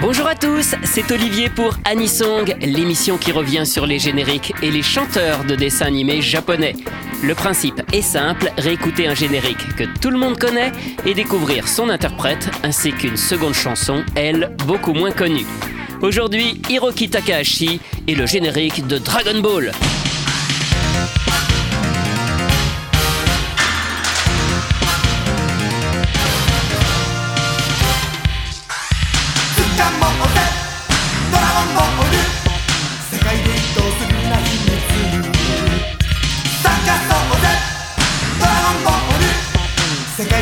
Bonjour à tous, c'est Olivier pour Anisong, l'émission qui revient sur les génériques et les chanteurs de dessins animés japonais. Le principe est simple, réécouter un générique que tout le monde connaît et découvrir son interprète ainsi qu'une seconde chanson, elle, beaucoup moins connue. Aujourd'hui, Hiroki Takahashi et le générique de Dragon Ball.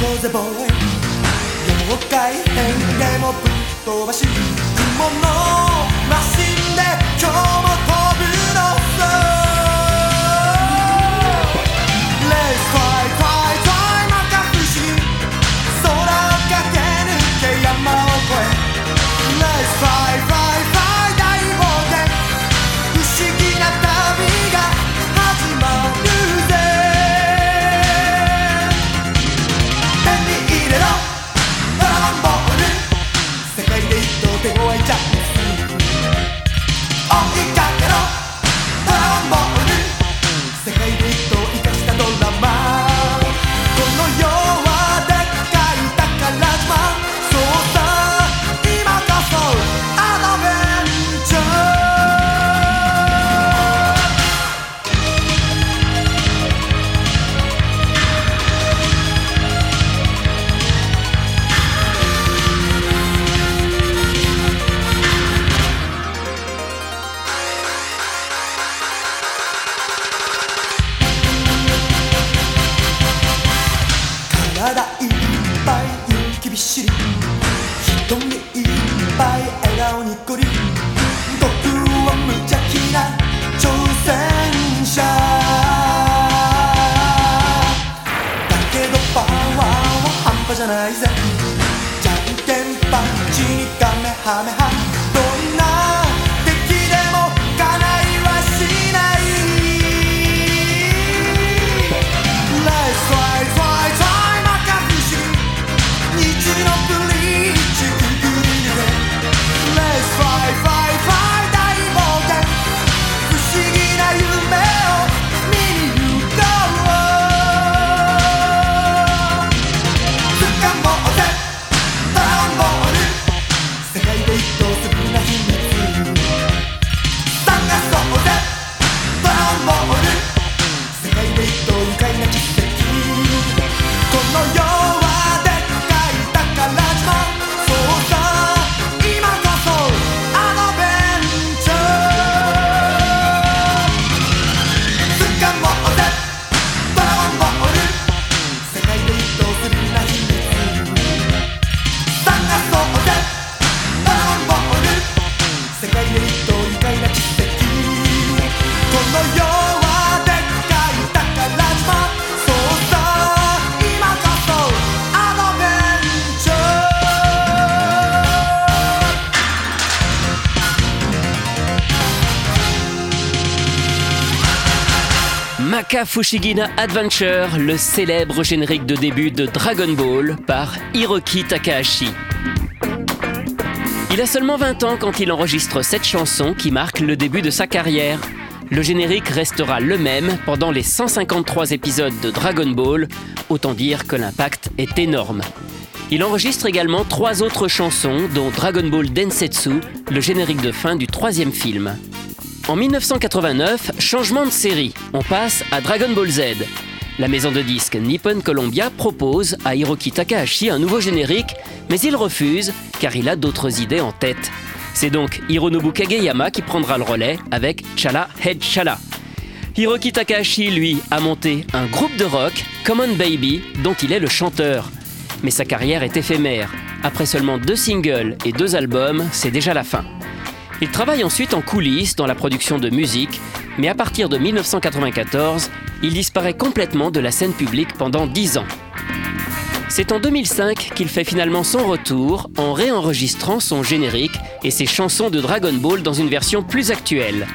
こうぜボーイ妖怪変化もぶっ飛ばし雲のじゃないぜ。じゃんけんパンチにダメハメハ Maka Fushigina Adventure, le célèbre générique de début de Dragon Ball par Hiroki Takahashi. Il a seulement 20 ans quand il enregistre cette chanson qui marque le début de sa carrière. Le générique restera le même pendant les 153 épisodes de Dragon Ball, autant dire que l'impact est énorme. Il enregistre également trois autres chansons, dont Dragon Ball Densetsu, le générique de fin du troisième film. En 1989, changement de série, on passe à Dragon Ball Z. La maison de disques Nippon Columbia propose à Hiroki Takahashi un nouveau générique, mais il refuse car il a d'autres idées en tête. C'est donc Hironobu Kageyama qui prendra le relais avec Chala Head Chala. Hiroki Takahashi, lui, a monté un groupe de rock, Common Baby, dont il est le chanteur. Mais sa carrière est éphémère. Après seulement deux singles et deux albums, c'est déjà la fin. Il travaille ensuite en coulisses dans la production de musique, mais à partir de 1994, il disparaît complètement de la scène publique pendant dix ans. C'est en 2005 qu'il fait finalement son retour en réenregistrant son générique et ses chansons de Dragon Ball dans une version plus actuelle.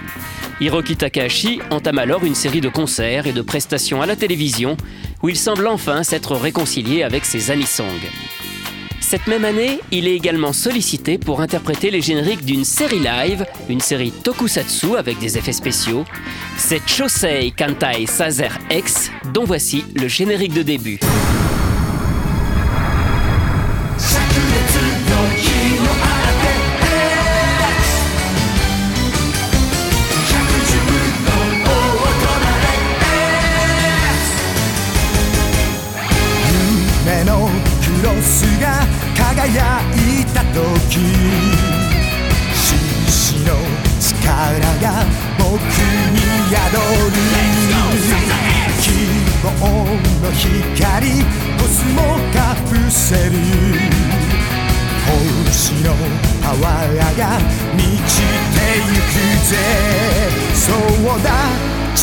Hiroki Takahashi entame alors une série de concerts et de prestations à la télévision où il semble enfin s'être réconcilié avec ses anisong. Cette même année, il est également sollicité pour interpréter les génériques d'une série live, une série tokusatsu avec des effets spéciaux. C'est Chosei Kantai Sazer X, dont voici le générique de début.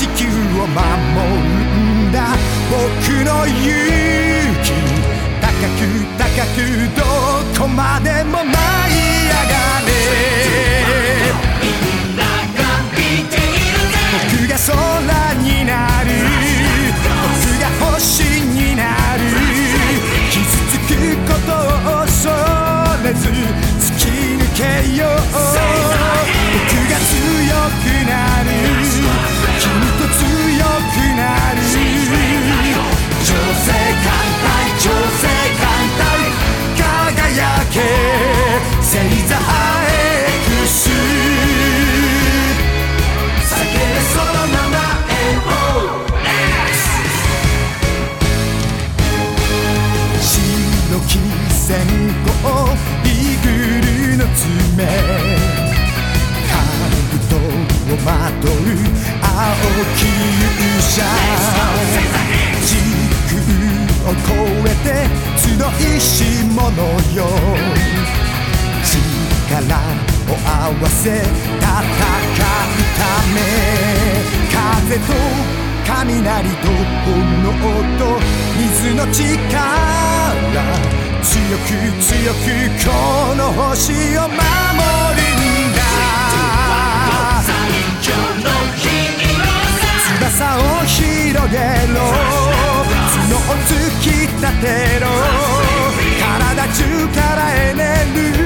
地球を守るんだ。僕の勇気高く高くどこまでも舞い上がれ。みんなが見ているね僕が空になる。僕が星になる。傷つくことを恐れず突き抜けよう。僕が強くなる。正反対輝け。星のよ。力を合わせ戦うため風と雷と炎と水の力強く強くこの星を守るんだ翼を広げろ。角を突き立てろ。宙からエネルギー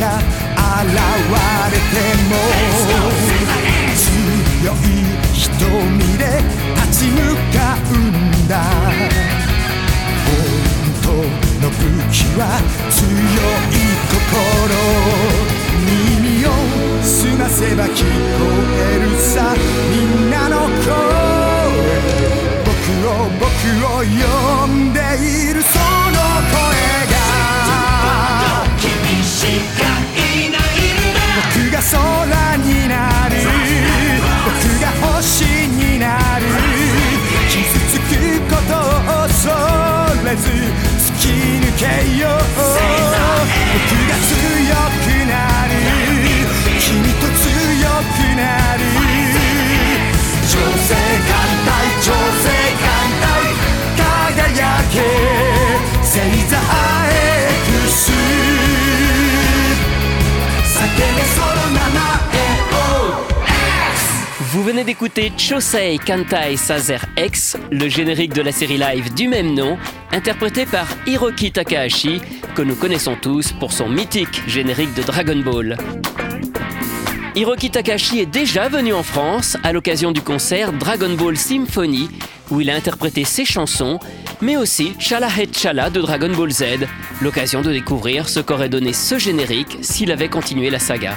が現れても強い瞳で立ち向かうんだ。本当の武器は強い心。耳を澄ませば聞こえるさ。ず突き抜けよう venez d'écouter Chosei Kantai Sazer X, le générique de la série live du même nom, interprété par Hiroki Takahashi, que nous connaissons tous pour son mythique générique de Dragon Ball. Hiroki Takahashi est déjà venu en France à l'occasion du concert Dragon Ball Symphony, où il a interprété ses chansons, mais aussi Chala Het Chala de Dragon Ball Z, l'occasion de découvrir ce qu'aurait donné ce générique s'il avait continué la saga.